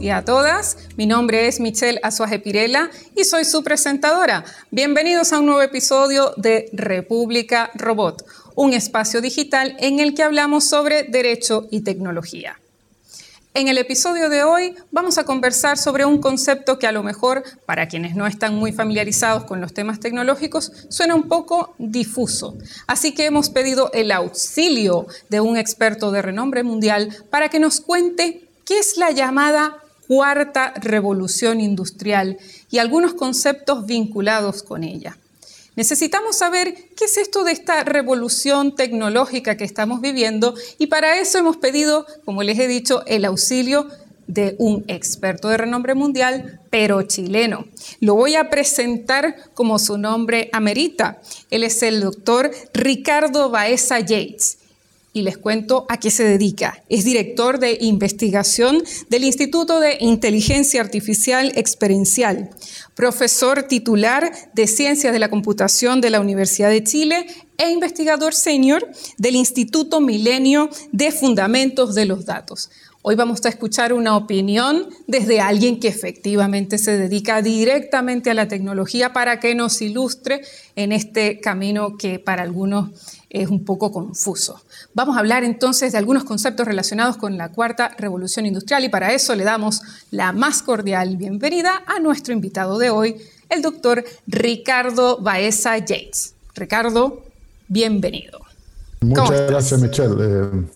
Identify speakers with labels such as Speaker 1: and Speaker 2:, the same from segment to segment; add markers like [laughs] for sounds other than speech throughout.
Speaker 1: Y a todas, mi nombre es Michelle Azuaje Pirela y soy su presentadora. Bienvenidos a un nuevo episodio de República Robot, un espacio digital en el que hablamos sobre derecho y tecnología. En el episodio de hoy vamos a conversar sobre un concepto que a lo mejor para quienes no están muy familiarizados con los temas tecnológicos suena un poco difuso. Así que hemos pedido el auxilio de un experto de renombre mundial para que nos cuente qué es la llamada cuarta revolución industrial y algunos conceptos vinculados con ella. Necesitamos saber qué es esto de esta revolución tecnológica que estamos viviendo y para eso hemos pedido, como les he dicho, el auxilio de un experto de renombre mundial, pero chileno. Lo voy a presentar como su nombre amerita. Él es el doctor Ricardo Baeza Yates y les cuento a qué se dedica. Es director de investigación del Instituto de Inteligencia Artificial Experiencial, profesor titular de Ciencias de la Computación de la Universidad de Chile e investigador senior del Instituto Milenio de Fundamentos de los Datos. Hoy vamos a escuchar una opinión desde alguien que efectivamente se dedica directamente a la tecnología para que nos ilustre en este camino que para algunos es un poco confuso. Vamos a hablar entonces de algunos conceptos relacionados con la cuarta revolución industrial y para eso le damos la más cordial bienvenida a nuestro invitado de hoy, el doctor Ricardo Baeza Yates. Ricardo, bienvenido.
Speaker 2: Muchas gracias, Michelle. Eh,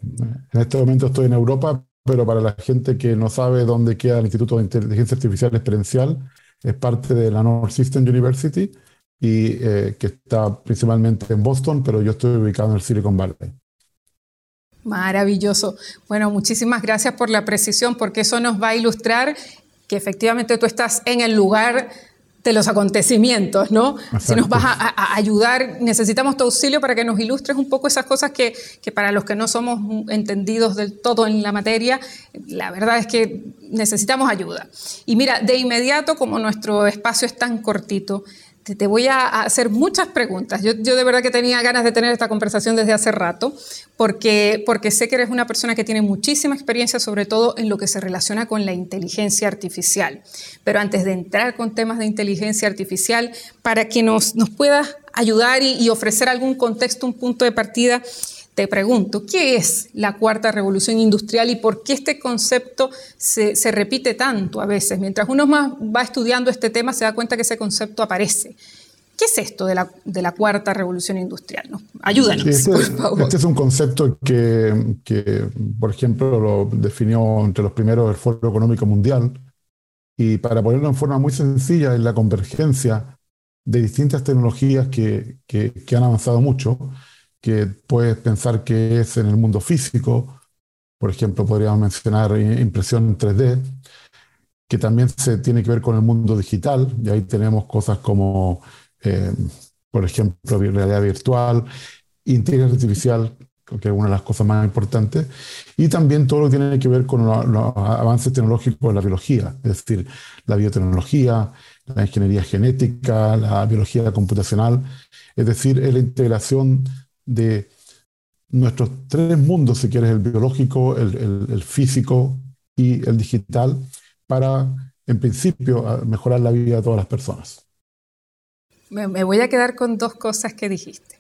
Speaker 2: en este momento estoy en Europa, pero para la gente que no sabe dónde queda el Instituto de Inteligencia Artificial Experiencial, es parte de la North System University y eh, que está principalmente en Boston, pero yo estoy ubicado en el Silicon Valley.
Speaker 1: Maravilloso. Bueno, muchísimas gracias por la precisión, porque eso nos va a ilustrar que efectivamente tú estás en el lugar de los acontecimientos, ¿no? Si nos vas a, ayudar, necesitamos tu auxilio para que nos ilustres un poco esas cosas que, que, para los que no somos entendidos del todo en la materia, la verdad es que necesitamos ayuda. Y mira, de inmediato, como nuestro espacio es tan cortito, te, voy a hacer muchas preguntas. Yo, de verdad que tenía ganas de tener esta conversación desde hace rato, porque, porque sé que eres una persona que tiene muchísima experiencia, sobre todo en lo que se relaciona con la inteligencia artificial. Pero antes de entrar con temas de inteligencia artificial, para que nos, nos puedas ayudar y, y ofrecer algún contexto, un punto de partida, te pregunto, ¿qué es la cuarta revolución industrial y por qué este concepto se, repite tanto a veces? Mientras uno más va estudiando este tema, se da cuenta que ese concepto aparece. ¿Qué es esto de la, de la cuarta revolución industrial? Ayúdanos,
Speaker 2: este,
Speaker 1: por favor.
Speaker 2: Este es un concepto que, que, por ejemplo, lo definió entre los primeros el Foro Económico Mundial. Y para ponerlo en forma muy sencilla, es la convergencia de distintas tecnologías que, que, que han avanzado mucho que puedes pensar que es en el mundo físico, por ejemplo, podríamos mencionar impresión en 3D, que también se tiene que ver con el mundo digital, y ahí tenemos cosas como, eh, por ejemplo, realidad virtual, inteligencia artificial, que es una de las cosas más importantes, y también todo lo que tiene que ver con los avances tecnológicos de la biología, es decir, la biotecnología, la ingeniería genética, la biología computacional, es decir, es la integración de nuestros tres mundos, si quieres, el biológico, el, físico y el digital, para, en principio, mejorar la vida de todas las personas.
Speaker 1: Me voy a quedar con dos cosas que dijiste.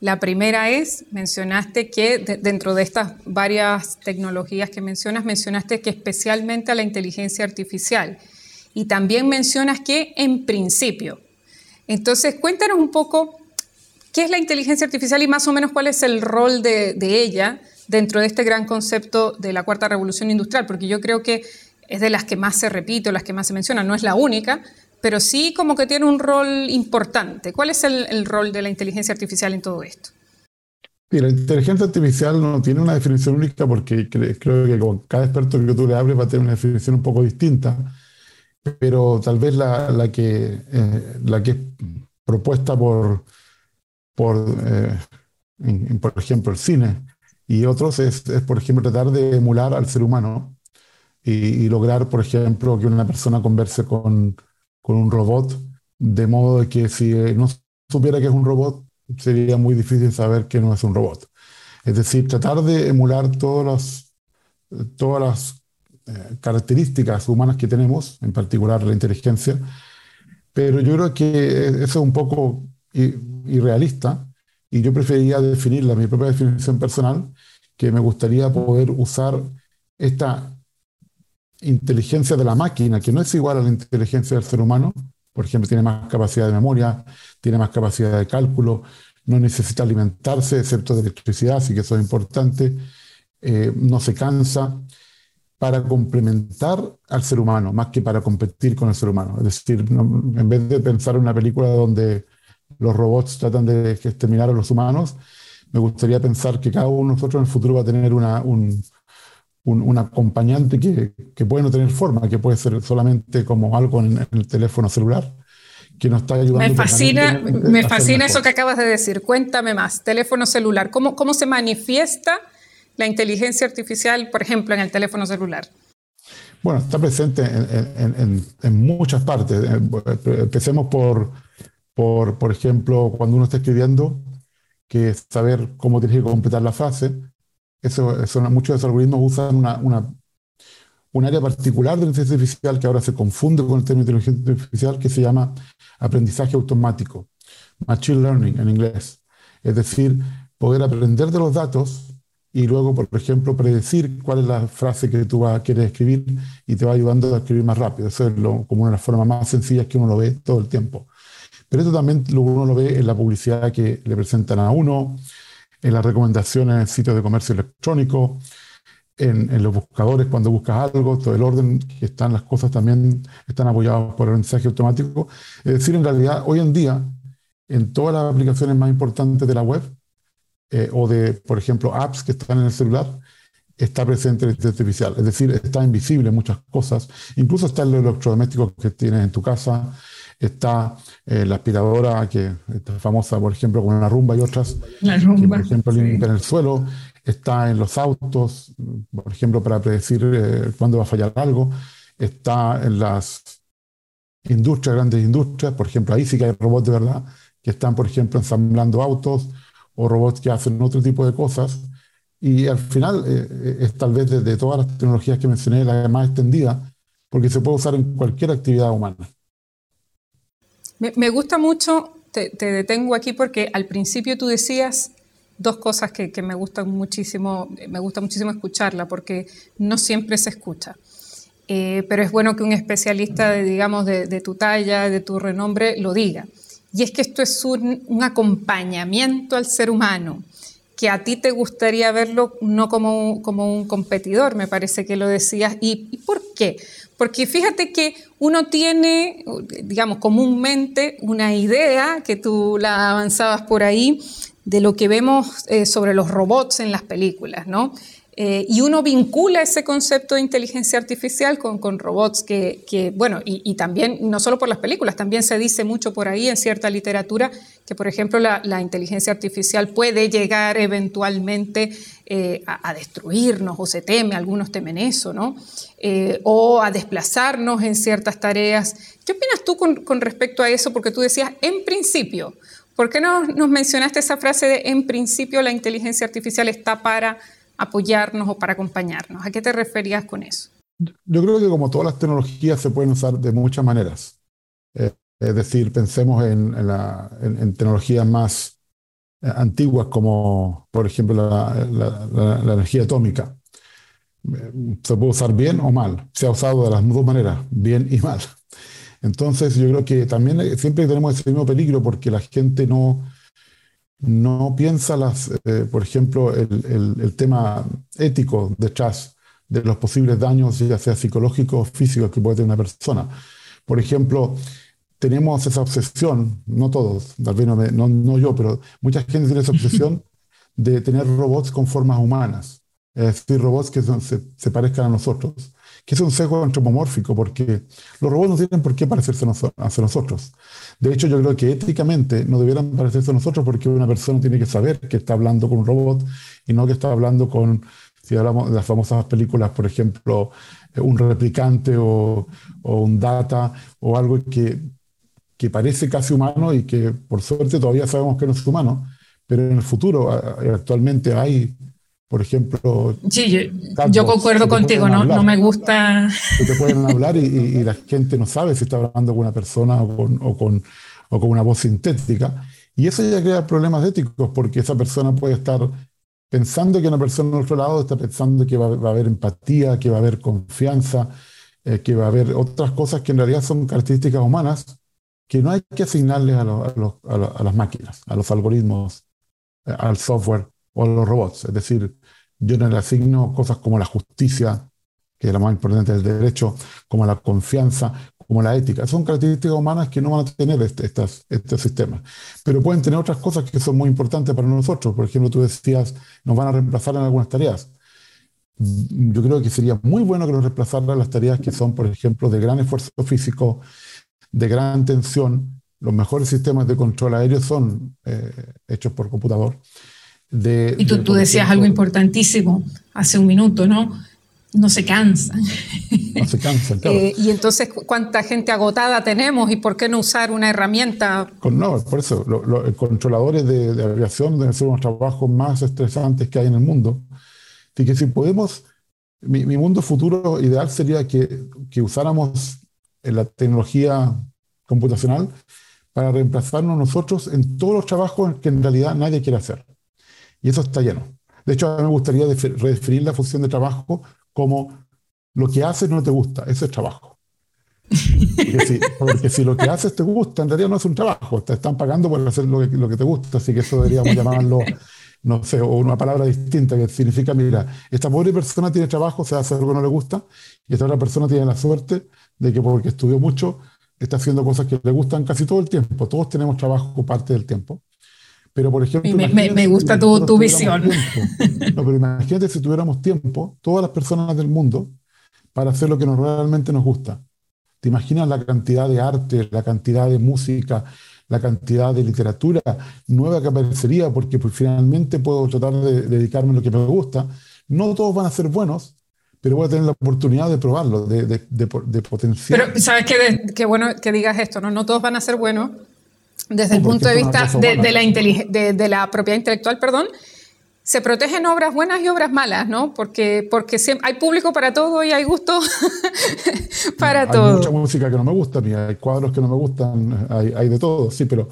Speaker 1: La primera es, mencionaste que dentro de estas varias tecnologías que mencionas, mencionaste que especialmente a la inteligencia artificial. Y también mencionas que en principio. Entonces, cuéntanos un poco ¿Qué es la inteligencia artificial y más o menos cuál es el rol de, ella dentro de este gran concepto de la cuarta revolución industrial? Porque yo creo que es de las que más se repite o las que más se menciona, no es la única, pero sí como que tiene un rol importante. ¿Cuál es el, rol de la inteligencia artificial en todo esto?
Speaker 2: la inteligencia artificial no tiene una definición única porque creo que con cada experto que tú le hables va a tener una definición un poco distinta, pero tal vez la, que, eh, la que es propuesta por, por, eh, por ejemplo, el cine, y otros es, por ejemplo, tratar de emular al ser humano y, lograr, por ejemplo, que una persona converse con, con, un robot, de modo de que si no supiera que es un robot, sería muy difícil saber que no es un robot. Es decir, tratar de emular todos los, todas las características humanas que tenemos, en particular la inteligencia, pero yo creo que eso es un poco irrealista y yo preferiría definirla, mi propia definición personal, que me gustaría poder usar esta inteligencia de la máquina, que no es igual a la inteligencia del ser humano, por ejemplo, tiene más capacidad de memoria, tiene más capacidad de cálculo, no necesita alimentarse, excepto de electricidad, así que eso es importante, eh, no se cansa, para complementar al ser humano, más que para competir con el ser humano. Es decir, en vez de pensar en una película donde los robots tratan de exterminar a los humanos, me gustaría pensar que cada uno de nosotros en el futuro va a tener una, un, un, acompañante que, que, puede no tener forma, que puede ser solamente como algo en, el teléfono celular, que nos está ayudando.
Speaker 1: Me fascina, me fascina eso que acabas de decir. Cuéntame más. Teléfono celular, ¿cómo, cómo se manifiesta? la inteligencia artificial, por ejemplo, en el teléfono celular?
Speaker 2: Bueno, está presente en, muchas partes. Eh, empecemos por, por, por, ejemplo, cuando uno está escribiendo, que saber cómo tienes que completar la frase. Eso, eso muchos de esos algoritmos usan una, una, un área particular de la inteligencia artificial que ahora se confunde con el término de inteligencia artificial que se llama aprendizaje automático, machine learning en inglés. Es decir, poder aprender de los datos y luego, por ejemplo, predecir cuál es la frase que tú vas, quieres escribir y te va ayudando a escribir más rápido. Eso es lo, como una de las formas más sencillas que uno lo ve todo el tiempo. Pero esto también uno lo ve en la publicidad que le presentan a uno, en las recomendaciones en sitios de comercio electrónico, en, en, los buscadores cuando buscas algo, todo el orden que están las cosas también están apoyados por el mensaje automático. Es decir, en realidad, hoy en día, en todas las aplicaciones más importantes de la web, eh, o de, por ejemplo, apps que están en el celular, está presente la inteligencia artificial. Es decir, está invisible en muchas cosas. Incluso está el electrodoméstico que tienes en tu casa, está eh, la aspiradora, que está famosa, por ejemplo, con una rumba y otras, que, por ejemplo, limpian el suelo. Está en los autos, por ejemplo, para predecir eh, cuándo va a fallar algo. Está en las industrias, grandes industrias. Por ejemplo, ahí sí que hay robots de verdad que están, por ejemplo, ensamblando autos o robots que hacen otro tipo de cosas. Y al final eh, es tal vez de, todas las tecnologías que mencioné la más extendida, porque se puede usar en cualquier actividad humana.
Speaker 1: Me, gusta mucho, te, detengo aquí porque al principio tú decías dos cosas que, me gustan muchísimo, me gusta muchísimo escucharla porque no siempre se escucha. Eh, pero es bueno que un especialista, de, digamos, de, tu talla, de tu renombre, lo diga. Y es que esto es un, acompañamiento al ser humano, que a ti te gustaría verlo no como como un competidor, me parece que lo decías. ¿Y, por qué? Porque fíjate que uno tiene, digamos, comúnmente una idea, que tú la avanzabas por ahí, de lo que vemos eh, sobre los robots en las películas, ¿no? Eh, y uno vincula ese concepto de inteligencia artificial con, robots que, bueno, y, también, no solo por las películas, también se dice mucho por ahí en cierta literatura que, por ejemplo, la, inteligencia artificial puede llegar eventualmente eh, a, destruirnos, o se teme, algunos temen eso, ¿no? Eh, o a desplazarnos en ciertas tareas. ¿Qué opinas tú con, con respecto a eso? Porque tú decías, en principio, ¿por qué no nos mencionaste esa frase de en principio la inteligencia artificial está para apoyarnos o para acompañarnos. ¿A qué te referías con eso?
Speaker 2: Yo creo que como todas las tecnologías se pueden usar de muchas maneras. Eh, es decir, pensemos en, en, tecnologías más eh, antiguas como, por ejemplo, la, energía atómica. Eh, se puede usar bien o mal. Se ha usado de las dos maneras, bien y mal. Entonces, yo creo que también siempre tenemos ese mismo peligro porque la gente no, no piensa, las, eh, por ejemplo, el, tema ético detrás de los posibles daños, ya sea psicológicos o físicos, que puede tener una persona. Por ejemplo, tenemos esa obsesión, no todos, tal vez no, no, yo, pero mucha gente tiene esa obsesión [laughs] de tener robots con formas humanas, es decir, robots que se, se parezcan a nosotros que es un sesgo antropomórfico, porque los robots no tienen por qué parecerse a nosotros. De hecho, yo creo que éticamente no debieran parecerse a nosotros porque una persona tiene que saber que está hablando con un robot y no que está hablando con, si hablamos de las famosas películas, por ejemplo, eh, un replicante o, un data o algo que, que parece casi humano y que por suerte todavía sabemos que no es humano, pero en el futuro actualmente hay por ejemplo...
Speaker 1: Sí, yo, concuerdo contigo, no, no, me gusta...
Speaker 2: Que te pueden [laughs] hablar y, la gente no sabe si está hablando con una persona o con, o con, o con una voz sintética. Y eso ya crea problemas éticos porque esa persona puede estar pensando que una persona al otro lado está pensando que va, a haber empatía, que va a haber confianza, eh, que va a haber otras cosas que en realidad son características humanas que no hay que asignarles a, a las máquinas, a los algoritmos, eh, al software o a los robots. Es decir, yo no le asigno cosas como la justicia, que es la más importante del derecho, como la confianza, como la ética. Son características humanas que no van a tener este, estas, este sistema. Pero pueden tener otras cosas que son muy importantes para nosotros. Por ejemplo, tú decías, nos van a reemplazar en algunas tareas. Yo creo que sería muy bueno que nos reemplazaran las tareas que son, por ejemplo, de gran esfuerzo físico, de gran tensión. Los mejores sistemas de control aéreo son eh, hechos por computador
Speaker 1: y tú, decías algo importantísimo hace un minuto, ¿no? No se cansan.
Speaker 2: No se cansan, [laughs] claro.
Speaker 1: Eh, y entonces, ¿cuánta gente agotada tenemos y por qué no usar una herramienta?
Speaker 2: no, por eso, los controladores de, aviación deben ser unos trabajos más estresantes que hay en el mundo. Así que si podemos, mi, mundo futuro ideal sería que, que usáramos la tecnología computacional para reemplazarnos nosotros en todos los trabajos que en realidad nadie quiere hacer. Y eso está lleno. De hecho, a mí me gustaría redefinir la función de trabajo como lo que haces no te gusta, eso es trabajo. Porque si, lo que haces te gusta, en realidad no es un trabajo, te están pagando por hacer lo que, te gusta, así que eso deberíamos llamarlo, no sé, o una palabra distinta que significa, mira, esta pobre persona tiene trabajo, se hace algo que no le gusta, y esta otra persona tiene la suerte de que porque estudió mucho, está haciendo cosas que le gustan casi todo el tiempo. Todos tenemos trabajo parte del tiempo. Pero, por ejemplo.
Speaker 1: Me, gusta tu, tu visión.
Speaker 2: No, pero imagínate si tuviéramos tiempo, todas las personas del mundo, para hacer lo que nos realmente nos gusta. ¿Te imaginas la cantidad de arte, la cantidad de música, la cantidad de literatura nueva que aparecería? Porque pues, finalmente puedo tratar de, dedicarme a lo que me gusta. No todos van a ser buenos, pero voy a tener la oportunidad de probarlo, de, de, de, potenciar.
Speaker 1: Pero, ¿sabes qué? Qué bueno que digas esto, ¿no? No todos van a ser buenos, desde el punto de vista de, la de, la propiedad intelectual, perdón, se protegen obras buenas y obras malas, ¿no? Porque, porque hay público para todo y hay gusto [laughs] para todo.
Speaker 2: Hay mucha música que no me gusta, hay cuadros que no me gustan, hay, de todo, sí, pero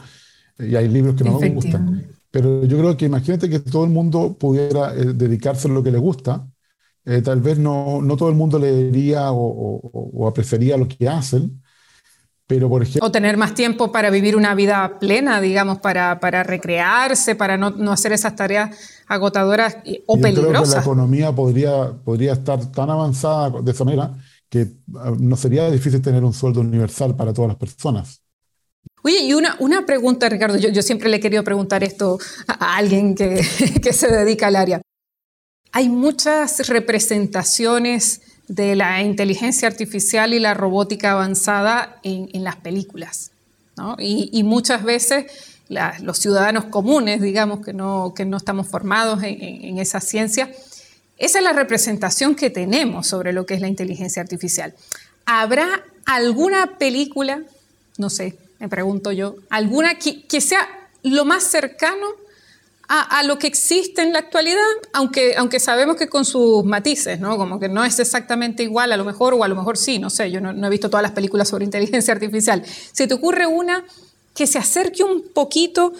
Speaker 2: y hay libros que no me gustan. Pero yo creo que imagínate que todo el mundo pudiera eh, dedicarse a lo que le gusta. Eh, tal vez no, no, todo el mundo leería o, o apreciaría lo que hacen,
Speaker 1: o tener más tiempo para vivir una vida plena, digamos, para, para recrearse, para no, no, hacer esas tareas agotadoras o peligrosas. Creo que
Speaker 2: la economía podría, podría estar tan avanzada de esa manera que ah, no sería difícil tener un sueldo universal para todas las personas.
Speaker 1: Oye, y una, una pregunta, Ricardo, yo, yo, siempre le he querido preguntar esto a alguien que, [laughs] que se dedica al área. Hay muchas representaciones de la inteligencia artificial y la robótica avanzada en, las películas. Y, muchas veces los ciudadanos comunes, digamos, que no, que no estamos formados en, esa ciencia, esa es la representación que tenemos sobre lo que es la inteligencia artificial. ¿Habrá alguna película, no sé, me pregunto yo, alguna que, que sea lo más cercano a, lo que existe en la actualidad, aunque, aunque sabemos que con sus matices, ¿no? Como que no es exactamente igual, a lo mejor, o a lo mejor sí, no sé, yo no, he visto todas las películas sobre inteligencia artificial. ¿Se te ocurre una que se acerque un poquito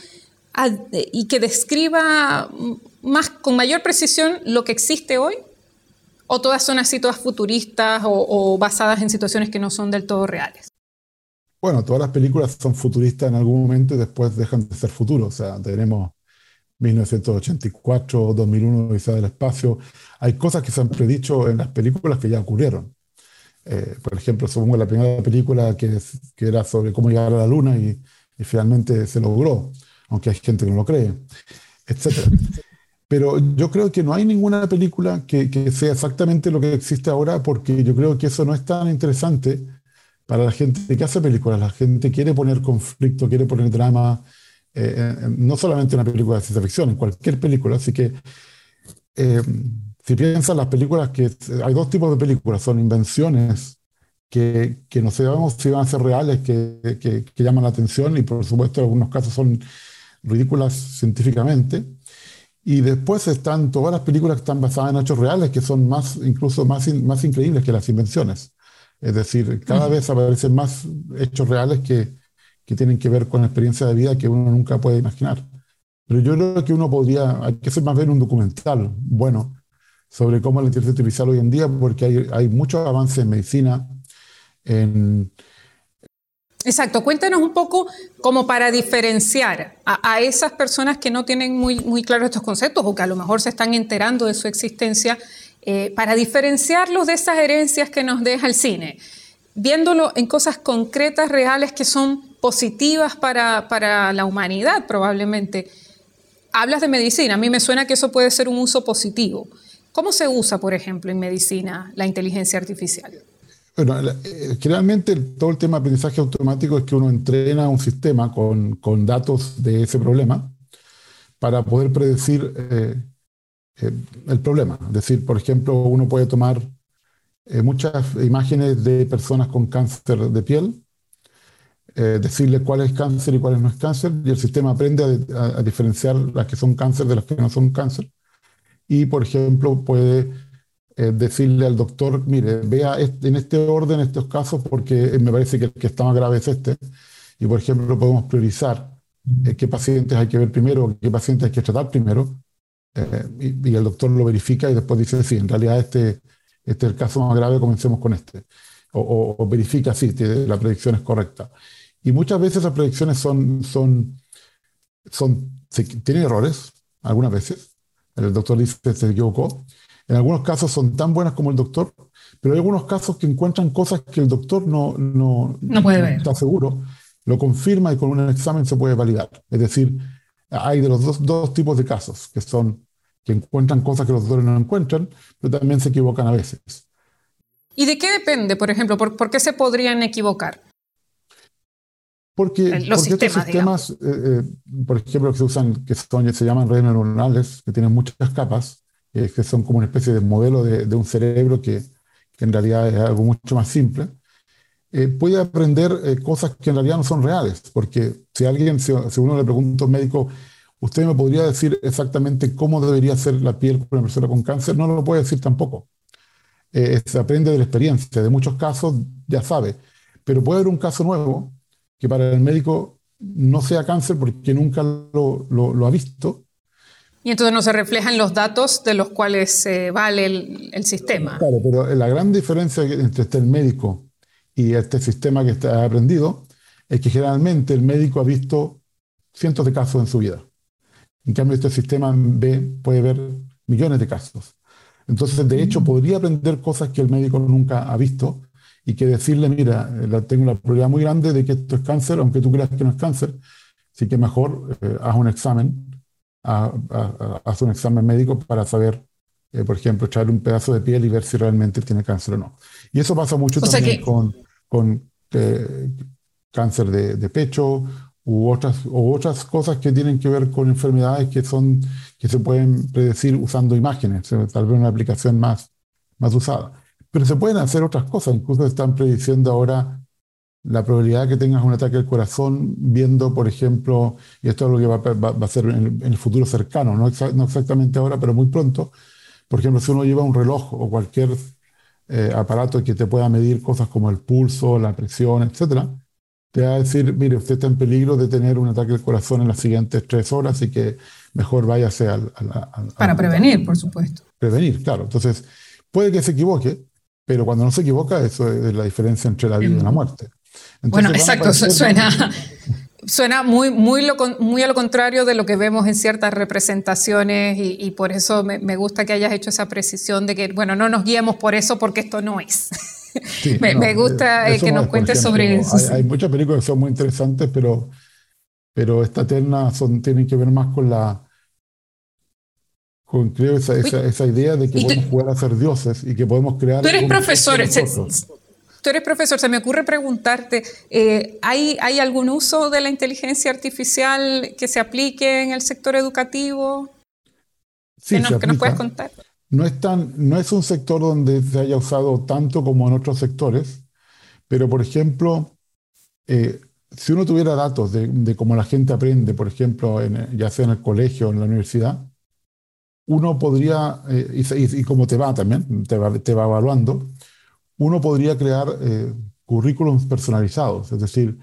Speaker 1: y que describa más, con mayor precisión lo que existe hoy? ¿O todas son así, todas futuristas o, o basadas en situaciones que no son del todo reales?
Speaker 2: Bueno, todas las películas son futuristas en algún momento y después dejan de ser futuros. O sea, tenemos 1984, 2001, Odisea del Espacio. Hay cosas que se han predicho en las películas que ya ocurrieron. Eh, por ejemplo, supongo la primera película que, era sobre cómo llegar a la Luna y, finalmente se logró, aunque hay gente que no lo cree, etc. Pero yo creo que no hay ninguna película que, sea exactamente lo que existe ahora, porque yo creo que eso no es tan interesante para la gente que hace películas. La gente quiere poner conflicto, quiere poner drama, eh, eh, no solamente en una película de ciencia ficción, en cualquier película. Así que eh, si piensas las películas que hay dos tipos de películas, son invenciones que, que no sabemos si van a ser reales, que, que, llaman la atención y por supuesto en algunos casos son ridículas científicamente. Y después están todas las películas que están basadas en hechos reales, que son más, incluso más, más increíbles que las invenciones. Es decir, cada vez aparecen más hechos reales que, que tienen que ver con experiencia de vida que uno nunca puede imaginar. Pero yo creo que uno podría, hay que hacer más bien un documental bueno sobre cómo la inteligencia artificial hoy en día, porque hay, hay muchos avances en medicina, en,
Speaker 1: Exacto, cuéntanos un poco como para diferenciar a, esas personas que no tienen muy, muy claros estos conceptos o que a lo mejor se están enterando de su existencia, eh, para diferenciarlos de esas herencias que nos deja el cine, viéndolo en cosas concretas, reales, que son positivas para, para la humanidad probablemente. Hablas de medicina, a mí me suena que eso puede ser un uso positivo. ¿Cómo se usa, por ejemplo, en medicina la inteligencia artificial?
Speaker 2: Bueno, eh, generalmente todo el tema de aprendizaje automático es que uno entrena un sistema con, con datos de ese problema para poder predecir eh, eh, el problema. Es decir, por ejemplo, uno puede tomar muchas imágenes de personas con cáncer de piel, decirle cuál es cáncer y cuál no es cáncer, y el sistema aprende a, diferenciar las que son cáncer de las que no son cáncer. Y, por ejemplo, puede eh, decirle al doctor, mire, vea en este orden estos casos porque me parece que el que está más grave es este. Y, por ejemplo, podemos priorizar eh, qué pacientes hay que ver primero, qué pacientes hay que tratar primero. Eh, y, el doctor lo verifica y después dice, sí, en realidad este, este es el caso más grave, comencemos con este. O, verifica, sí, la predicción es correcta. Y muchas veces las predicciones son, son, son, tienen errores, algunas veces. El doctor dice que se equivocó, en algunos casos son tan buenas como el doctor, pero hay algunos casos que encuentran cosas que el doctor no, no,
Speaker 1: puede
Speaker 2: está seguro, lo confirma y con un examen se puede validar. Es decir, hay de los dos, dos tipos de casos, que son que encuentran cosas que los doctores no encuentran, pero también se equivocan a veces.
Speaker 1: ¿Y de qué depende, por ejemplo? ¿Por, qué se podrían equivocar?
Speaker 2: Porque, los sistemas, sistemas eh, eh, por ejemplo, que se usan, que son, se llaman redes neuronales, que tienen muchas capas, eh, que son como una especie de modelo de, un cerebro que, que, en realidad es algo mucho más simple, puede aprender cosas que en realidad no son reales, porque si alguien, si, uno le pregunta a un médico, ¿usted me podría decir exactamente cómo debería ser la piel para una persona con cáncer? No lo puede decir tampoco. se aprende de la experiencia, de muchos casos ya sabe, pero puede haber un caso nuevo que para el médico no sea cáncer porque nunca lo, lo, lo ha visto
Speaker 1: y entonces no se reflejan los datos de los cuales se vale el, sistema.
Speaker 2: Claro, pero la gran diferencia entre este, el médico y este sistema que está aprendido es que generalmente el médico ha visto cientos de casos en su vida. En cambio, este sistema ve, puede ver millones de casos. Entonces, de hecho, podría aprender cosas que el médico nunca ha visto y que decirle, mira, tengo una probabilidad muy grande de que esto es cáncer, aunque tú creas que no es cáncer, así que mejor eh, haz un examen hace un examen médico para saber, eh, por ejemplo, echarle un pedazo de piel y ver si realmente tiene cáncer o no. Y eso pasa mucho también con, con eh, cáncer de, de, pecho u otras, u otras cosas que tienen que ver con enfermedades que, son, que se pueden predecir usando imágenes, tal vez una aplicación más, más usada. Pero se pueden hacer otras cosas, incluso están prediciendo ahora la probabilidad de que tengas un ataque al corazón viendo, por ejemplo, y esto es lo que va, a ser en el, futuro cercano, no, exactamente ahora, pero muy pronto, por ejemplo, si uno lleva un reloj o cualquier eh, aparato que te pueda medir cosas como el pulso, la presión, etcétera, te va a decir, mire, usted está en peligro de tener un ataque al corazón en las siguientes tres horas y que mejor váyase al... al
Speaker 1: Para prevenir, por supuesto.
Speaker 2: Prevenir, claro. Entonces, puede que se equivoque, pero cuando no se equivoca, eso es la diferencia entre la vida y la muerte
Speaker 1: bueno, exacto, suena, [laughs] suena muy, muy, muy, a lo contrario de lo que vemos en ciertas representaciones y, por eso me, gusta que hayas hecho esa precisión de que, bueno, no nos guiemos por eso porque esto no es. [laughs] me, gusta eh, que nos cuentes sobre eso.
Speaker 2: Hay, muchas películas que son muy interesantes, pero, pero esta terna son, tienen que ver más con la... Creo, esa, esa, idea de que podemos jugar a ser dioses y que podemos crear...
Speaker 1: Tú eres profesor, Tú eres profesor, se me ocurre preguntarte, eh, ¿hay, ¿hay algún uso de la inteligencia artificial que se aplique en el sector educativo?
Speaker 2: Sí,
Speaker 1: ¿Que, nos, puedes contar?
Speaker 2: No es, tan, no es un sector donde se haya usado tanto como en otros sectores, pero por ejemplo, eh, si uno tuviera datos de, cómo la gente aprende, por ejemplo, ya sea en el colegio o en la universidad, uno podría, eh, y, como te va también, te va, evaluando, uno podría crear eh, currículums personalizados, es decir,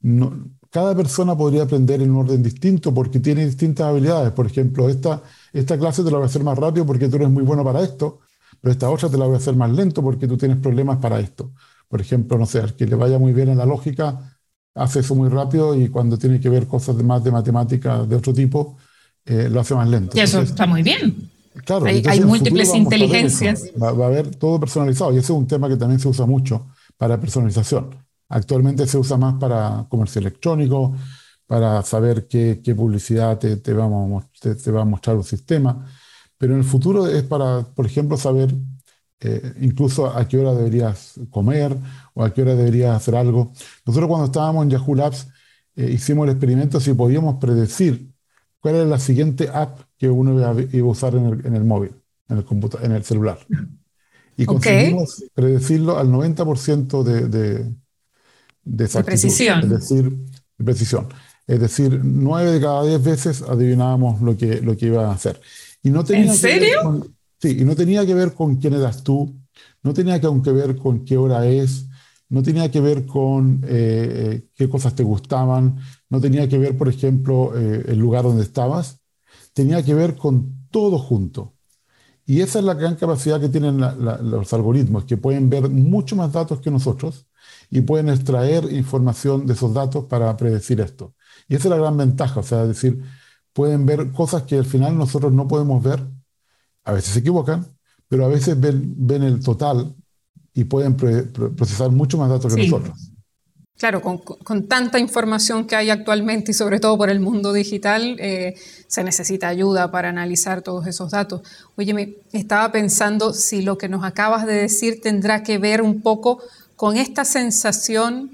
Speaker 2: no, cada persona podría aprender en un orden distinto porque tiene distintas habilidades. Por ejemplo, esta, esta clase te la voy a hacer más rápido porque tú eres muy bueno para esto, pero esta otra te la voy a hacer más lento porque tú tienes problemas para esto. Por ejemplo, no sé, al que le vaya muy bien en la lógica, hace eso muy rápido y cuando tiene que ver cosas de más de matemática de otro tipo, eh, lo hace más lento.
Speaker 1: Y eso está muy bien.
Speaker 2: Claro,
Speaker 1: hay, hay múltiples inteligencias.
Speaker 2: Va, va, a haber todo personalizado y ese es un tema que también se usa mucho para personalización. Actualmente se usa más para comercio electrónico, para saber qué, qué publicidad te, te, vamos, te, te, va a mostrar un sistema, pero en el futuro es para, por ejemplo, saber eh, incluso a qué hora deberías comer o a qué hora deberías hacer algo. Nosotros cuando estábamos en Yahoo Labs eh, hicimos el experimento si podíamos predecir cuál era la siguiente app que uno iba a, usar en el, en el, móvil, en el, en el celular. Y conseguimos okay. predecirlo al 90% de, de, de,
Speaker 1: precisión.
Speaker 2: Es decir, de precisión. Es decir, nueve de cada diez veces adivinábamos lo que, lo que iba a hacer. Y no tenía
Speaker 1: ¿En serio?
Speaker 2: Con, sí, y no tenía que ver con quién eras tú, no tenía que, que ver con qué hora es, no tenía que ver con eh, qué cosas te gustaban, no tenía que ver, por ejemplo, eh, el lugar donde estabas, tenía que ver con todo junto. Y esa es la gran capacidad que tienen los algoritmos, que pueden ver mucho más datos que nosotros y pueden extraer información de esos datos para predecir esto. Y esa es la gran ventaja, o sea, es decir, pueden ver cosas que al final nosotros no podemos ver, a veces se equivocan, pero a veces ven el total y pueden procesar mucho más datos que nosotros.
Speaker 1: Claro, con, con, tanta información que hay actualmente y sobre todo por el mundo digital, eh, se necesita ayuda para analizar todos esos datos. Oye, me estaba pensando si lo que nos acabas de decir tendrá que ver un poco con esta sensación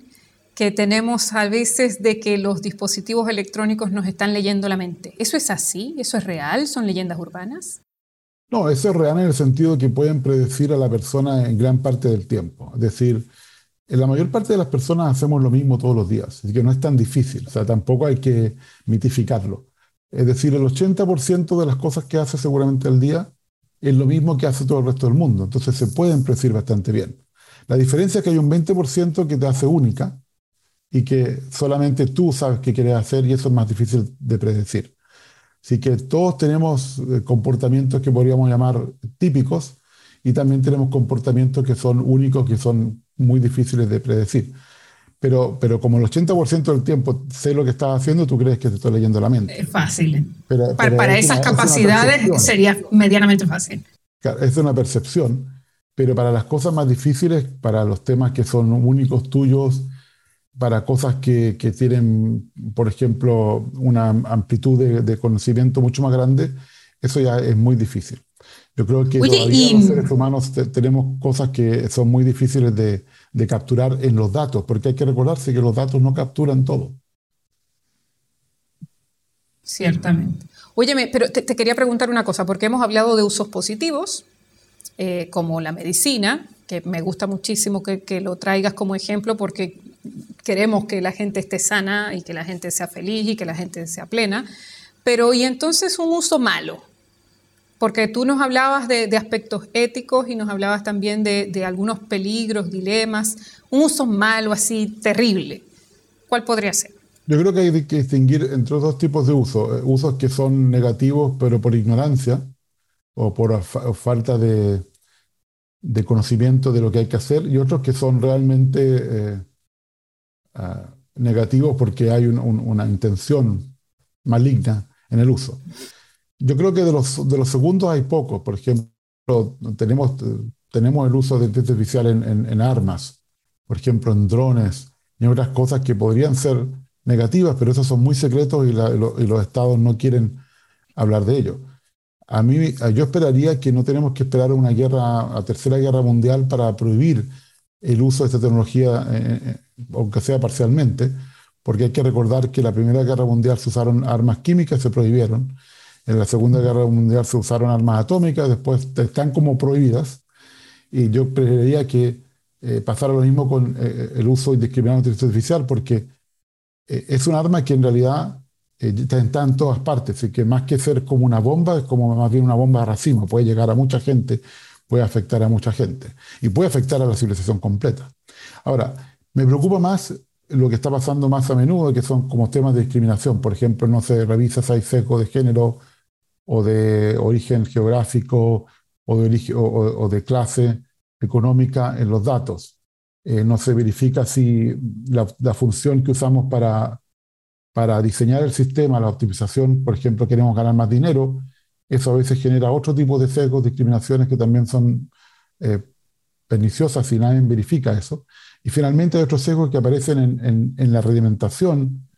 Speaker 1: que tenemos a veces de que los dispositivos electrónicos nos están leyendo la mente. ¿Eso es así? ¿Eso es real? ¿Son leyendas urbanas?
Speaker 2: No, eso es real en el sentido que pueden predecir a la persona en gran parte del tiempo. Es decir, en la mayor parte de las personas hacemos lo mismo todos los días, así que no es tan difícil, o sea, tampoco hay que mitificarlo. Es decir, el 80% de las cosas que hace seguramente al día es lo mismo que hace todo el resto del mundo, entonces se pueden predecir bastante bien. La diferencia es que hay un 20% que te hace única y que solamente tú sabes qué quieres hacer y eso es más difícil de predecir. Así que todos tenemos eh, comportamientos que podríamos llamar típicos y también tenemos comportamientos que son únicos, que son muy difíciles de predecir. Pero, pero como el 80% del tiempo sé lo que estás haciendo, tú crees que te estoy leyendo la mente.
Speaker 1: Es fácil. Pero, para, pero para esas una, capacidades sería medianamente fácil.
Speaker 2: Es una percepción, pero para las cosas más difíciles, para los temas que son únicos tuyos, para cosas que, que tienen, por ejemplo, una amplitud de, de, conocimiento mucho más grande, eso ya es muy difícil. Yo creo que
Speaker 1: Oye,
Speaker 2: todavía
Speaker 1: y...
Speaker 2: los seres humanos te, tenemos cosas que son muy difíciles de, de, capturar en los datos, porque hay que recordarse que los datos no capturan todo.
Speaker 1: Ciertamente. Óyeme, pero te, te quería preguntar una cosa, porque hemos hablado de usos positivos, eh, como la medicina, que me gusta muchísimo que, que, lo traigas como ejemplo porque queremos que la gente esté sana y que la gente sea feliz y que la gente sea plena, pero y entonces un uso malo, porque tú nos hablabas de, de aspectos éticos y nos hablabas también de, de, algunos peligros, dilemas, un uso malo así terrible. ¿Cuál podría ser?
Speaker 2: Yo creo que hay que distinguir entre dos tipos de usos, usos que son negativos pero por ignorancia o por fa falta de, de, conocimiento de lo que hay que hacer y otros que son realmente eh, uh, negativos porque hay un, un, una intención maligna en el uso. Yo creo que de los, de los segundos hay pocos. Por ejemplo, tenemos, tenemos el uso de inteligencia artificial en, en, en, armas, por ejemplo, en drones y otras cosas que podrían ser negativas, pero esos son muy secretos y, la, y, lo, y los estados no quieren hablar de ello. A mí, yo esperaría que no tenemos que esperar una guerra, a tercera guerra mundial para prohibir el uso de esta tecnología, eh, eh, aunque sea parcialmente, porque hay que recordar que en la Primera Guerra Mundial se usaron armas químicas, se prohibieron, en la Segunda Guerra Mundial se usaron armas atómicas, después están como prohibidas, y yo preferiría que eh, pasara lo mismo con el uso indiscriminado de inteligencia artificial, porque es un arma que en realidad está, en todas partes, así que más que ser como una bomba, es como más bien una bomba de racimo, puede llegar a mucha gente, puede afectar a mucha gente y puede afectar a la civilización completa. Ahora, me preocupa más lo que está pasando más a menudo, que son como temas de discriminación. Por ejemplo, no se revisa si hay sesgo de género o de origen geográfico o de, o, de clase económica en los datos. Eh, no se verifica si la, función que usamos para, para diseñar el sistema, la optimización, por ejemplo, queremos ganar más dinero, eso a veces genera otro tipo de sesgos, discriminaciones que también son eh, perniciosas si nadie verifica eso. Y finalmente hay otros sesgos que aparecen en, la redimentación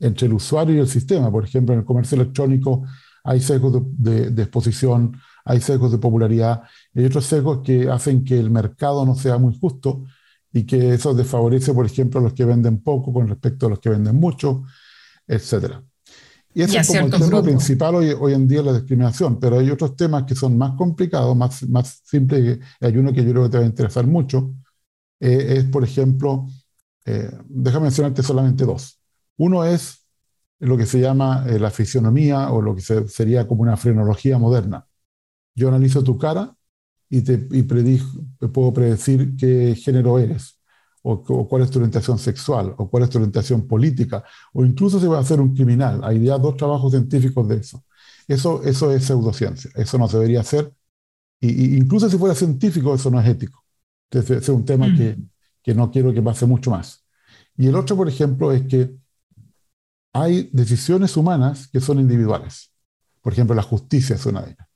Speaker 2: entre el usuario y el sistema. Por ejemplo, en el comercio electrónico hay sesgos de, exposición, hay sesgos de popularidad, hay otros sesgos que hacen que el mercado no sea muy justo y que eso desfavorece, por ejemplo, a los que venden poco con respecto a los que venden mucho, etc. Y ese es como el tema principal hoy, hoy, en día la discriminación, pero hay otros temas que son más complicados, más, más simples, y hay uno que yo creo que te va a interesar mucho, eh, es, por ejemplo, eh, déjame mencionarte solamente dos. Uno es lo que se llama eh, la fisionomía o lo que sería como una frenología moderna. Yo analizo tu cara y, te, y puedo predecir qué género eres, o, cuál es tu orientación sexual, o cuál es tu orientación política, o incluso se va a hacer un criminal. Hay ya dos trabajos científicos de eso. Eso, eso es pseudociencia, eso no se debería hacer. Y, incluso si fuera científico, eso no es ético. Ese es un tema que, mm. que no quiero que pase mucho más. Y el otro, por ejemplo, es que hay decisiones humanas que son individuales. Por ejemplo, la justicia es una de ellas.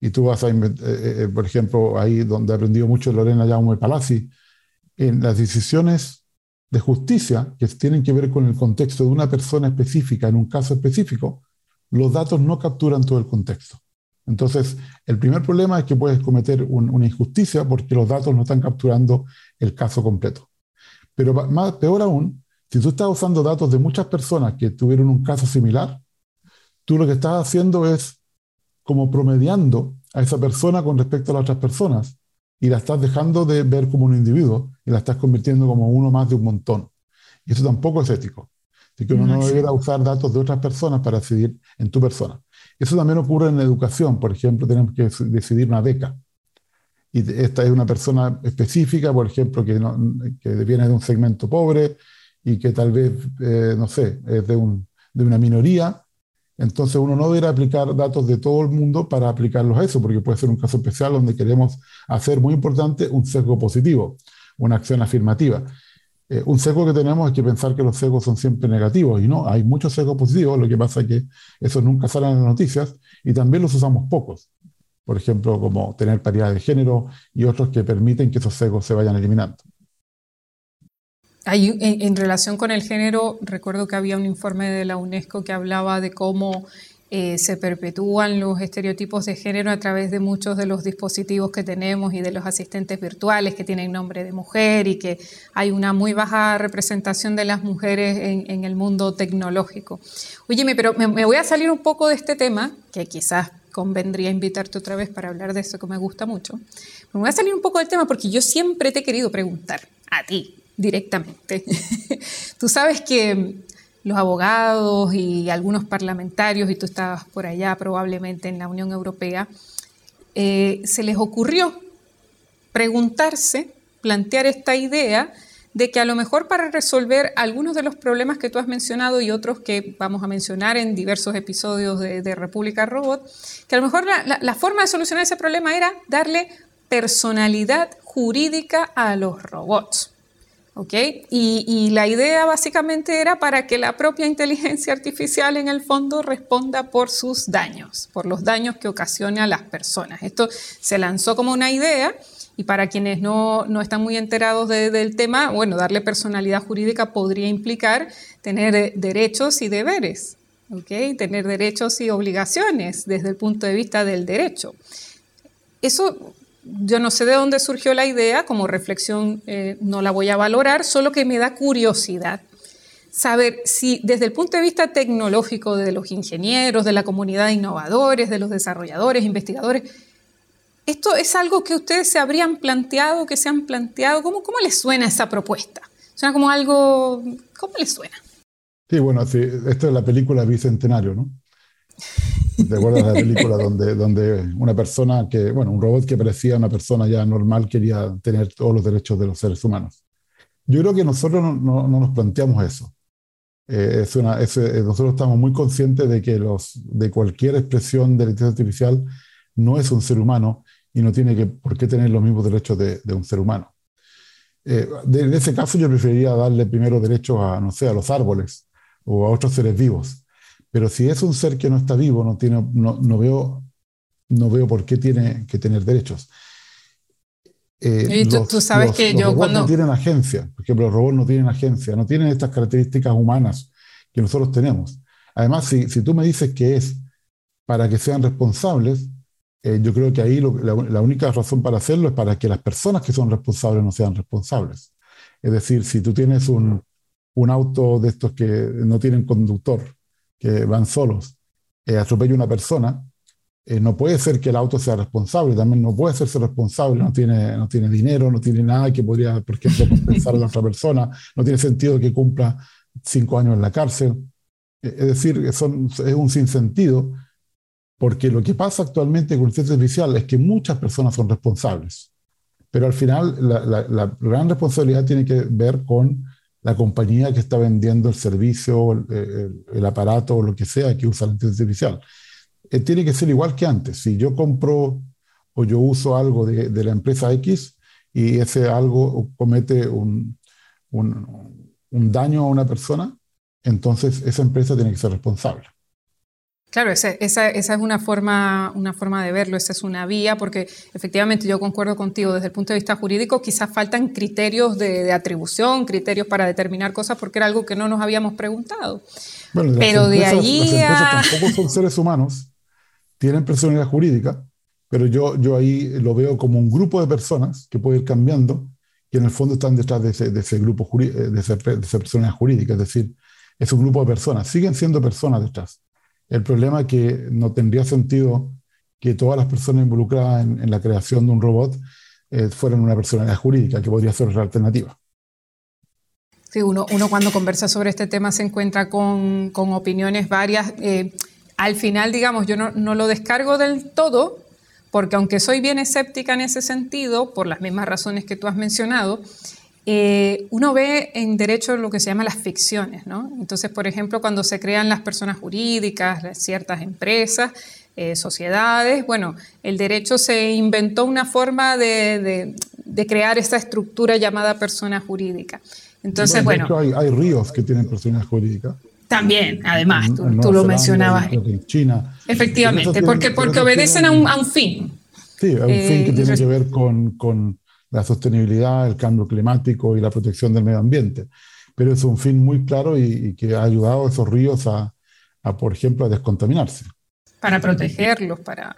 Speaker 2: Y tú vas a, eh, eh, eh, por ejemplo, ahí donde ha aprendido mucho Lorena Jaume Palazzi, en las decisiones de justicia que tienen que ver con el contexto de una persona específica en un caso específico, los datos no capturan todo el contexto. Entonces, el primer problema es que puedes cometer una injusticia porque los datos no están capturando el caso completo. Pero más, peor aún, si tú estás usando datos de muchas personas que tuvieron un caso similar, tú lo que estás haciendo es como promediando a esa persona con respecto a las otras personas y la estás dejando de ver como un individuo y la estás convirtiendo como uno más de un montón. Y eso tampoco es ético. Así que uno no, debería usar datos de otras personas para decidir en tu persona. Eso también ocurre en la educación. Por ejemplo, tenemos que decidir una beca. Y esta es una persona específica, por ejemplo, que, que viene de un segmento pobre y que tal vez, eh, no sé, es de, un, de una minoría. Entonces uno no debería aplicar datos de todo el mundo para aplicarlos a eso, porque puede ser un caso especial donde queremos hacer, muy importante, un sesgo positivo, una acción afirmativa. Eh, un sesgo que tenemos es que pensar que los sesgos son siempre negativos y no, hay muchos sesgos positivos, lo que pasa es que esos nunca salen en las noticias y también los usamos pocos. Por ejemplo, como tener paridad de género y otros que permiten que esos sesgos se vayan eliminando.
Speaker 1: Hay, en, relación con el género, recuerdo que había un informe de la UNESCO que hablaba de cómo eh, se perpetúan los estereotipos de género a través de muchos de los dispositivos que tenemos y de los asistentes virtuales que tienen nombre de mujer y que hay una muy baja representación de las mujeres en, el mundo tecnológico. Óyeme, pero me, voy a salir un poco de este tema, que quizás convendría invitarte otra vez para hablar de eso que me gusta mucho. Me voy a salir un poco del tema porque yo siempre te he querido preguntar a ti, directamente. [laughs] tú sabes que los abogados y algunos parlamentarios, y tú estabas por allá probablemente en la Unión Europea, eh, se les ocurrió preguntarse, plantear esta idea de que a lo mejor para resolver algunos de los problemas que tú has mencionado y otros que vamos a mencionar en diversos episodios de, República Robot, que a lo mejor la forma de solucionar ese problema era darle personalidad jurídica a los robots. Y, la idea básicamente era para que la propia inteligencia artificial en el fondo responda por sus daños, por los daños que ocasiona a las personas. Esto se lanzó como una idea y para quienes no, están muy enterados del tema, bueno, darle personalidad jurídica podría implicar tener eh, derechos y deberes, Tener derechos y obligaciones desde el punto de vista del derecho. Eso yo no sé de dónde surgió la idea, como reflexión eh, no la voy a valorar, solo que me da curiosidad saber si desde el punto de vista tecnológico de los ingenieros, de la comunidad de innovadores, de los desarrolladores, investigadores, esto es algo que ustedes se habrían planteado, que se han planteado. ¿Cómo, cómo les suena esa propuesta? Suena como algo... ¿Cómo les suena?
Speaker 2: Sí, bueno, sí, esto es la película Bicentenario, ¿no? ¿Te acuerdas de la película donde, donde una persona que, bueno, un robot que parecía una persona ya normal quería tener todos los derechos de los seres humanos? Yo creo que nosotros no, no, nos planteamos eso. Eh, eh, nosotros estamos muy conscientes de que los, de cualquier expresión de la inteligencia artificial no es un ser humano y no tiene que, por qué tener los mismos derechos de, de un ser humano. Eh, en ese caso yo preferiría darle primero derechos a, no sé, a los árboles o a otros seres vivos. Pero si es un ser que no está vivo, no, tiene, no, no veo, no veo por qué tiene que tener derechos.
Speaker 1: Eh, tú, sabes que yo
Speaker 2: cuando... no tienen agencia, por ejemplo, los robots no tienen agencia, no tienen estas características humanas que nosotros tenemos. Además, si, si tú me dices que es para que sean responsables, eh, yo creo que ahí la, la, única razón para hacerlo es para que las personas que son responsables no sean responsables. Es decir, si tú tienes un, un auto de estos que no tienen conductor, que van solos, eh, atropella una persona, eh, no puede ser que el auto sea responsable, también no puede ser responsable, no tiene, no tiene dinero, no tiene nada que podría, por ejemplo, compensar a la otra persona, no tiene sentido que cumpla cinco años en la cárcel. es decir, son, es un sinsentido porque lo que pasa actualmente con el inteligencia artificial es que muchas personas son responsables, pero al final la, gran responsabilidad tiene que ver con la compañía que está vendiendo el servicio, el, aparato o lo que sea que usa la inteligencia artificial. Eh, tiene que ser igual que antes. Si yo compro o yo uso algo de, la empresa X y ese algo comete un, un daño a una persona, entonces esa empresa tiene que ser responsable.
Speaker 1: Claro, esa, esa, es una forma, una forma de verlo, esa es una vía, porque efectivamente yo concuerdo contigo desde el punto de vista jurídico, quizás faltan criterios de, atribución, criterios para determinar cosas, porque era algo que no nos habíamos preguntado. pero de allí
Speaker 2: a... tampoco son seres humanos, tienen personalidad jurídica, pero yo, yo ahí lo veo como un grupo de personas que puede ir cambiando, que en el fondo están detrás de ese, de ese grupo, de, de esa personalidad jurídica, es decir, es un grupo de personas, siguen siendo personas detrás el problema es que no tendría sentido que todas las personas involucradas en, la creación de un robot eh, fueran una personalidad jurídica, que podría ser otra alternativa.
Speaker 1: Sí, uno, cuando conversa sobre este tema se encuentra con, con opiniones varias. Eh, al final, digamos, yo no, no, lo descargo del todo, porque aunque soy bien escéptica en ese sentido, por las mismas razones que tú has mencionado, eh, uno ve en derecho lo que se llama las ficciones, ¿no? Entonces, por ejemplo, cuando se crean las personas jurídicas, ciertas empresas, eh, sociedades, bueno, el derecho se inventó una forma de, crear esa estructura llamada persona jurídica. Entonces, bueno.
Speaker 2: hay, ríos que tienen personas jurídicas.
Speaker 1: También, además, tú, lo mencionabas.
Speaker 2: En China.
Speaker 1: Efectivamente, porque, porque obedecen a un, a un, fin.
Speaker 2: Sí, a un fin que eh, tiene que ver con, con la sostenibilidad, el cambio climático y la protección del medio ambiente. Pero es un fin muy claro y, que ha ayudado a esos ríos a, por ejemplo, a descontaminarse.
Speaker 1: Para protegerlos, para...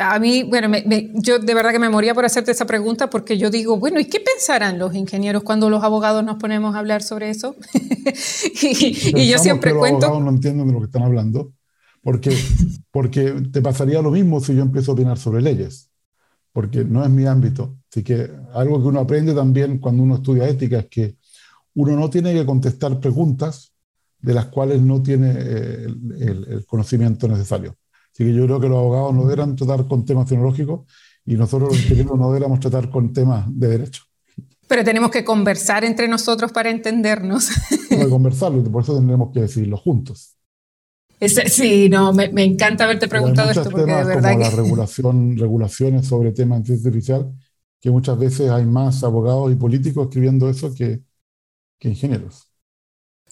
Speaker 1: a mí, bueno, yo de verdad que me moría por hacerte esa pregunta porque yo digo, bueno, ¿y qué pensarán los ingenieros cuando los abogados nos ponemos a hablar sobre eso? [laughs] y, yo siempre cuento... Los abogados
Speaker 2: no entienden de lo que están hablando porque, porque te pasaría lo mismo si yo empiezo a opinar sobre leyes porque no es mi ámbito. Así que algo que uno aprende también cuando uno estudia ética es que uno no tiene que contestar preguntas de las cuales no tiene eh, el, conocimiento necesario. Así que yo creo que los abogados no deberán tratar con temas tecnológicos y nosotros los ingenieros no deberíamos tratar con temas de derecho.
Speaker 1: Pero tenemos que conversar entre nosotros para entendernos.
Speaker 2: Tenemos que conversarlo y por eso tendremos que decirlo juntos
Speaker 1: sí, no, me, encanta haberte preguntado esto porque de verdad.
Speaker 2: Como la regulación, regulaciones sobre temas de inteligencia artificial, que muchas veces hay más abogados y políticos escribiendo eso que, ingenieros.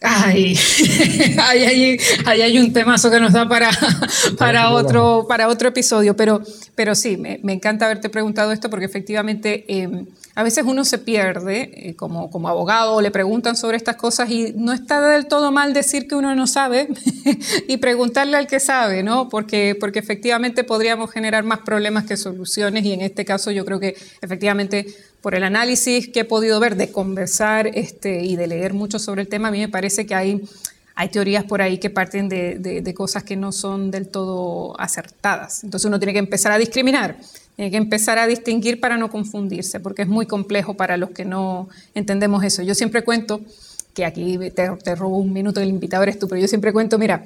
Speaker 1: Ay, [laughs] hay, hay, un temazo que nos da para, [laughs] para, otro, para otro episodio, pero, pero sí, me, me encanta haberte preguntado esto porque efectivamente em, a veces uno se pierde eh, como, como abogado, le preguntan sobre estas cosas y no está del todo mal decir que uno no sabe [laughs] y preguntarle al que sabe, ¿no? Porque, porque efectivamente podríamos generar más problemas que soluciones y en este caso yo creo que efectivamente por el análisis que he podido ver, de conversar este, y de leer mucho sobre el tema, a mí me parece que hay, teorías por ahí que parten de, cosas que no son del todo acertadas. Entonces uno tiene que empezar a discriminar, tiene que empezar a distinguir para no confundirse, porque es muy complejo para los que no entendemos eso. Yo siempre cuento que aquí te, robo un minuto, el invitado eres tú, pero yo siempre cuento, mira,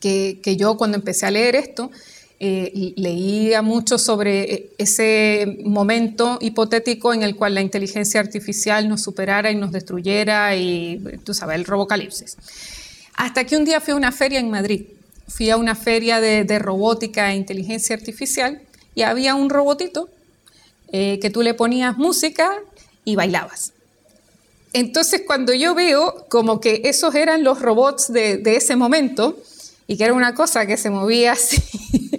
Speaker 1: que yo cuando empecé a leer esto, eh, leía mucho sobre eh, ese momento hipotético en el cual la inteligencia artificial nos superara y nos destruyera y, tú sabes, el robocalipsis. Hasta que un día fui a una feria en Madrid. Fui a una feria de, robótica e inteligencia artificial y había un robotito eh, que tú le ponías música y bailabas. Entonces cuando yo veo como que esos eran los robots de, de ese momento y que era una cosa que se movía así [laughs]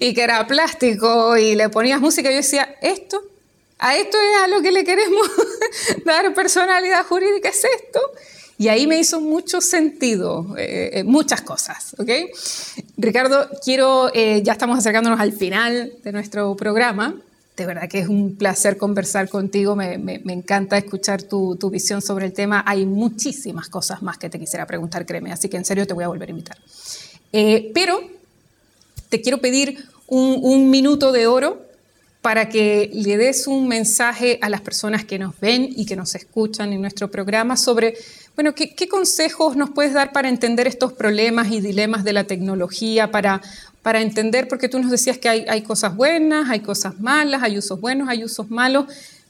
Speaker 1: y que era plástico y le ponías música, yo decía, esto, a esto es a lo que le queremos [laughs] dar personalidad jurídica, es esto. Y ahí me hizo mucho sentido, eh, eh, muchas cosas, ¿ok? Ricardo, quiero, eh, ya estamos acercándonos al final de nuestro programa. De verdad que es un placer conversar contigo, me, me, me encanta escuchar tu, tu, visión sobre el tema. Hay muchísimas cosas más que te quisiera preguntar, créeme, así que en serio te voy a volver a invitar. pero te quiero pedir un, minuto de oro para que le des un mensaje a las personas que nos ven y que nos escuchan en nuestro programa sobre, bueno, qué, consejos nos puedes dar para entender estos problemas y dilemas de la tecnología, para, para entender, porque tú nos decías que hay, hay cosas buenas, hay cosas malas, hay usos buenos, hay usos malos.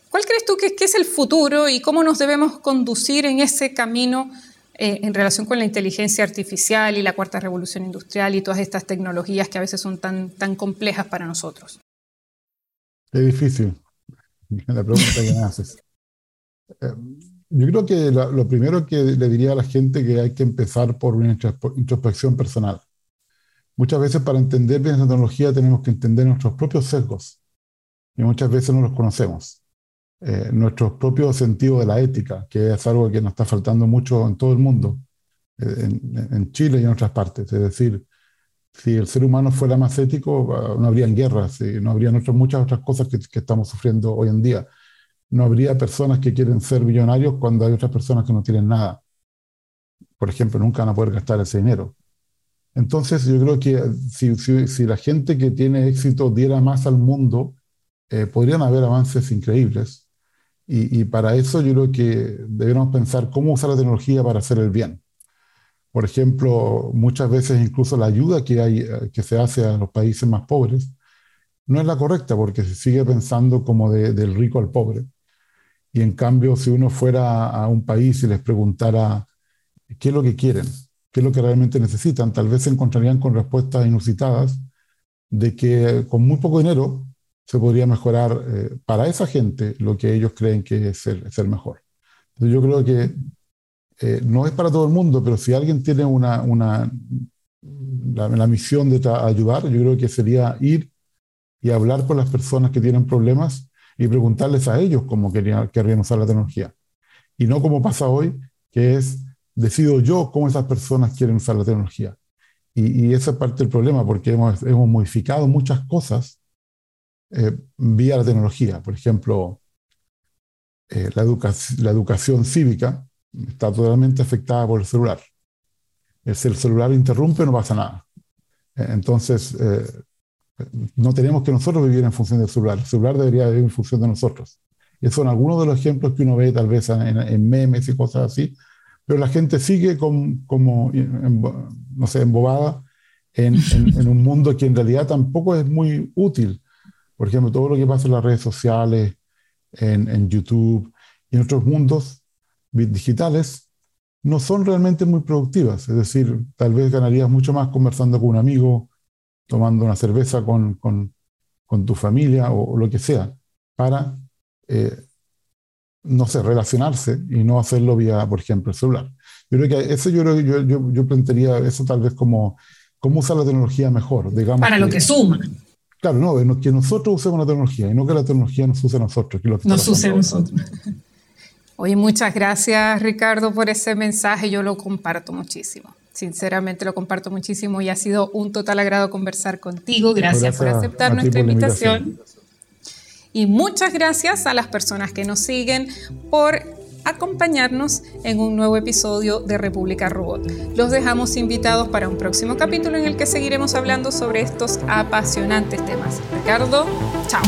Speaker 1: ¿Cuál crees tú que, que es el futuro y cómo nos debemos conducir en ese camino eh, en relación con la inteligencia artificial y la cuarta revolución industrial y todas estas tecnologías que a veces son tan, tan complejas para nosotros?
Speaker 2: Es difícil [laughs] la pregunta que me haces. Eh, yo creo que lo primero que le diría a la gente que hay que empezar por una introspección personal. Muchas veces para entender bien la tecnología tenemos que entender nuestros propios sesgos y muchas veces no los conocemos eh, nuestro propio sentido de la ética, que es algo que nos está faltando mucho en todo el mundo, eh, en, Chile y en otras partes. Es decir, si el ser humano fuera más ético, ah, no habrían guerras, y no habría muchas otras cosas que, estamos sufriendo hoy en día. No habría personas que quieren ser millonarios cuando hay otras personas que no tienen nada. Por ejemplo, nunca van a poder gastar ese dinero. Entonces, yo creo que si la gente que tiene éxito diera más al mundo, eh, podrían haber avances increíbles. Y, para eso yo creo que debemos pensar cómo usar la tecnología para hacer el bien. Por ejemplo, muchas veces incluso la ayuda que, hay, eh, que se hace a los países más pobres no es la correcta porque se sigue pensando como del rico al pobre. Y en cambio, si uno fuera a un país y les preguntara qué es lo que quieren, qué es lo que realmente necesitan, tal vez se encontrarían con respuestas inusitadas de que con muy poco dinero se podría mejorar eh, para esa gente lo que ellos creen que es ser, ser mejor. Entonces yo creo que eh, no es para todo el mundo, pero si alguien tiene una, una la, misión de ayudar, yo creo que sería ir y hablar con las personas que tienen problemas y preguntarles a ellos cómo querían, querrían usar la tecnología. Y no como pasa hoy, que es decido yo cómo esas personas quieren usar la tecnología. Y, y esa es parte del problema, porque hemos, hemos modificado muchas cosas eh, vía la tecnología. Por ejemplo, eh, la, la educación cívica está totalmente afectada por el celular. Si el celular interrumpe, no pasa nada. Eh, entonces, no tenemos que nosotros vivir en función del celular. El celular debería vivir en función de nosotros. Esos son algunos de los ejemplos que uno ve tal vez en, memes y cosas así, pero la gente sigue como, no sé, embobada en, en, un mundo que en realidad tampoco es muy útil. Por ejemplo, todo lo que pasa en las redes sociales, en, YouTube y en otros mundos digitales no son realmente muy productivas. Es decir, tal vez ganarías mucho más conversando con un amigo, tomando una cerveza con, con, tu familia o, lo que sea, para, eh, no sé, relacionarse y no hacerlo vía, por ejemplo, el celular. Yo creo que eso yo, yo, yo, yo plantearía eso tal vez como cómo usar la tecnología mejor, digamos.
Speaker 1: Para lo que suma.
Speaker 2: Claro, no, que nosotros usemos la tecnología y no que la tecnología nos use a nosotros. Que
Speaker 1: nos use a nosotros. [laughs] Oye, muchas gracias Ricardo por ese mensaje, yo lo comparto muchísimo. Sinceramente lo comparto muchísimo y ha sido un total agrado conversar contigo. Gracias, por aceptar nuestra invitación. Y muchas gracias a las personas que nos siguen por acompañarnos en un nuevo episodio de República Robot. Los dejamos invitados para un próximo capítulo en el que seguiremos hablando sobre estos apasionantes temas. Ricardo, chao.